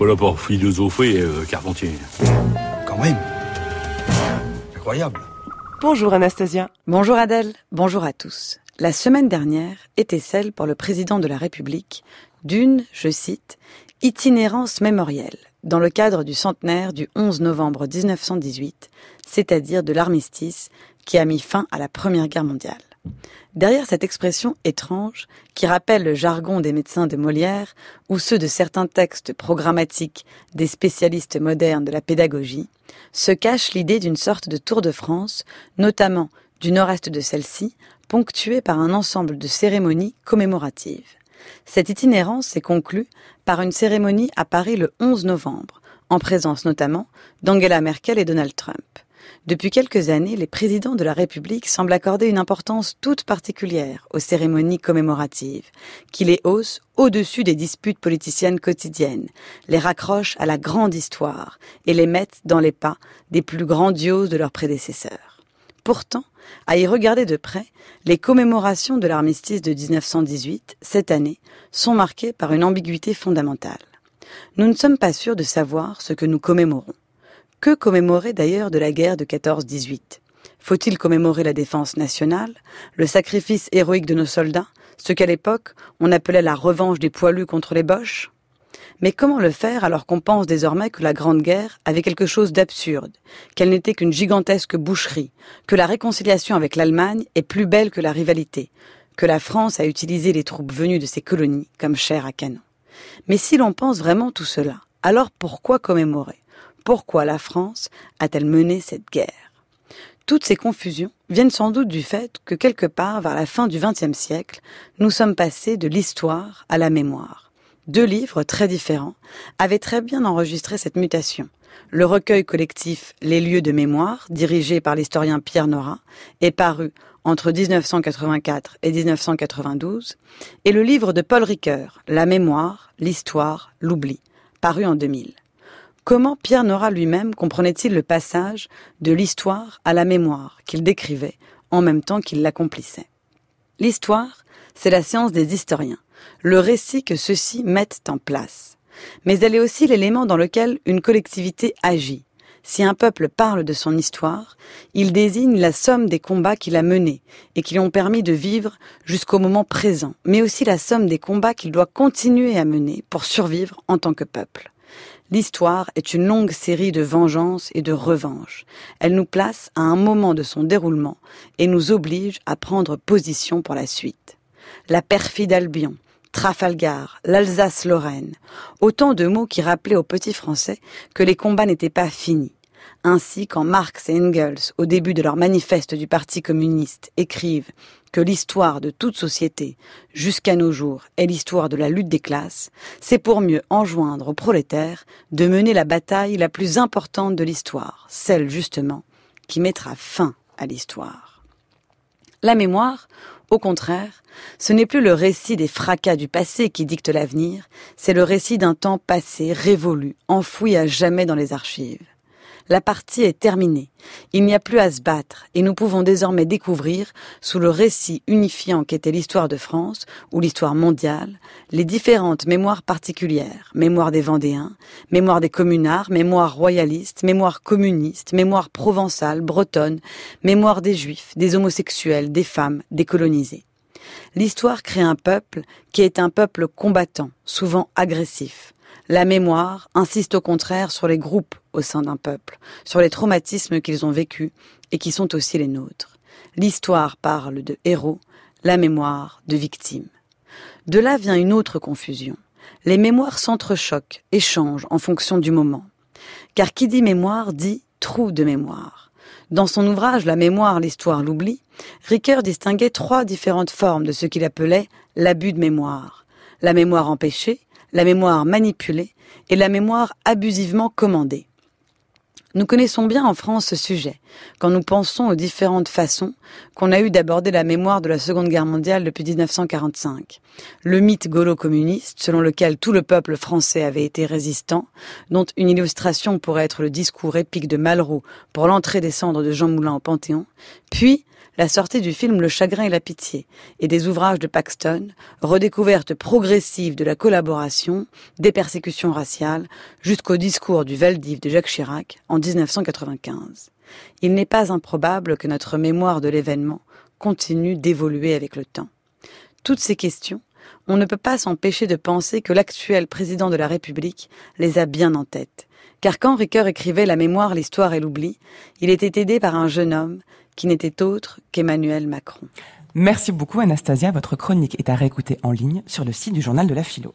pas là pour philosopher, euh, Carpentier. Quand même. Incroyable. Bonjour Anastasia. Bonjour Adèle. Bonjour à tous. La semaine dernière était celle pour le président de la République d'une, je cite, itinérance mémorielle dans le cadre du centenaire du 11 novembre 1918, c'est-à-dire de l'armistice qui a mis fin à la Première Guerre mondiale. Derrière cette expression étrange, qui rappelle le jargon des médecins de Molière ou ceux de certains textes programmatiques des spécialistes modernes de la pédagogie, se cache l'idée d'une sorte de Tour de France, notamment du nord-est de celle-ci, ponctuée par un ensemble de cérémonies commémoratives. Cette itinérance s'est conclue par une cérémonie à Paris le 11 novembre, en présence notamment d'Angela Merkel et Donald Trump. Depuis quelques années, les présidents de la République semblent accorder une importance toute particulière aux cérémonies commémoratives, qui les haussent au-dessus des disputes politiciennes quotidiennes, les raccrochent à la grande histoire et les mettent dans les pas des plus grandioses de leurs prédécesseurs. Pourtant, à y regarder de près, les commémorations de l'armistice de 1918, cette année, sont marquées par une ambiguïté fondamentale. Nous ne sommes pas sûrs de savoir ce que nous commémorons. Que commémorer d'ailleurs de la guerre de 14-18 Faut-il commémorer la défense nationale, le sacrifice héroïque de nos soldats, ce qu'à l'époque on appelait la revanche des poilus contre les boches? Mais comment le faire alors qu'on pense désormais que la Grande Guerre avait quelque chose d'absurde, qu'elle n'était qu'une gigantesque boucherie, que la réconciliation avec l'Allemagne est plus belle que la rivalité, que la France a utilisé les troupes venues de ses colonies comme chair à canon? Mais si l'on pense vraiment tout cela, alors pourquoi commémorer? Pourquoi la France a-t-elle mené cette guerre? Toutes ces confusions viennent sans doute du fait que quelque part vers la fin du XXe siècle, nous sommes passés de l'histoire à la mémoire deux livres très différents, avaient très bien enregistré cette mutation. Le recueil collectif Les lieux de mémoire, dirigé par l'historien Pierre Nora, est paru entre 1984 et 1992, et le livre de Paul Ricoeur, La mémoire, l'histoire, l'oubli, paru en 2000. Comment Pierre Nora lui-même comprenait-il le passage de l'histoire à la mémoire qu'il décrivait en même temps qu'il l'accomplissait? L'histoire, c'est la science des historiens le récit que ceux-ci mettent en place. Mais elle est aussi l'élément dans lequel une collectivité agit. Si un peuple parle de son histoire, il désigne la somme des combats qu'il a menés et qui lui ont permis de vivre jusqu'au moment présent, mais aussi la somme des combats qu'il doit continuer à mener pour survivre en tant que peuple. L'histoire est une longue série de vengeances et de revanches. Elle nous place à un moment de son déroulement et nous oblige à prendre position pour la suite. La perfide Albion, Trafalgar, l'Alsace-Lorraine, autant de mots qui rappelaient aux petits Français que les combats n'étaient pas finis. Ainsi, quand Marx et Engels, au début de leur manifeste du Parti communiste, écrivent que l'histoire de toute société, jusqu'à nos jours, est l'histoire de la lutte des classes, c'est pour mieux enjoindre aux prolétaires de mener la bataille la plus importante de l'histoire, celle justement qui mettra fin à l'histoire. La mémoire, au contraire, ce n'est plus le récit des fracas du passé qui dicte l'avenir, c'est le récit d'un temps passé, révolu, enfoui à jamais dans les archives. La partie est terminée. Il n'y a plus à se battre et nous pouvons désormais découvrir, sous le récit unifiant qu'était l'histoire de France ou l'histoire mondiale, les différentes mémoires particulières. Mémoire des Vendéens, mémoire des communards, mémoire royaliste, mémoire communiste, mémoire provençale, bretonne, mémoire des juifs, des homosexuels, des femmes, des colonisés. L'histoire crée un peuple qui est un peuple combattant, souvent agressif. La mémoire insiste au contraire sur les groupes au sein d'un peuple, sur les traumatismes qu'ils ont vécus et qui sont aussi les nôtres. L'histoire parle de héros, la mémoire de victimes. De là vient une autre confusion. Les mémoires s'entrechoquent, échangent en fonction du moment. Car qui dit mémoire dit trou de mémoire. Dans son ouvrage La mémoire, l'histoire, l'oubli, Ricoeur distinguait trois différentes formes de ce qu'il appelait l'abus de mémoire. La mémoire empêchée, la mémoire manipulée et la mémoire abusivement commandée. Nous connaissons bien en France ce sujet, quand nous pensons aux différentes façons qu'on a eu d'aborder la mémoire de la Seconde Guerre mondiale depuis 1945. Le mythe gaulo-communiste, selon lequel tout le peuple français avait été résistant, dont une illustration pourrait être le discours épique de Malraux pour l'entrée des cendres de Jean Moulin au Panthéon, puis la sortie du film Le chagrin et la pitié et des ouvrages de Paxton, redécouverte progressive de la collaboration, des persécutions raciales, jusqu'au discours du Valdiv de Jacques Chirac en 1995. Il n'est pas improbable que notre mémoire de l'événement continue d'évoluer avec le temps. Toutes ces questions, on ne peut pas s'empêcher de penser que l'actuel président de la République les a bien en tête. Car quand Ricoeur écrivait La mémoire, l'histoire et l'oubli, il était aidé par un jeune homme qui n'était autre qu'Emmanuel Macron. Merci beaucoup Anastasia, votre chronique est à réécouter en ligne sur le site du journal de la philo.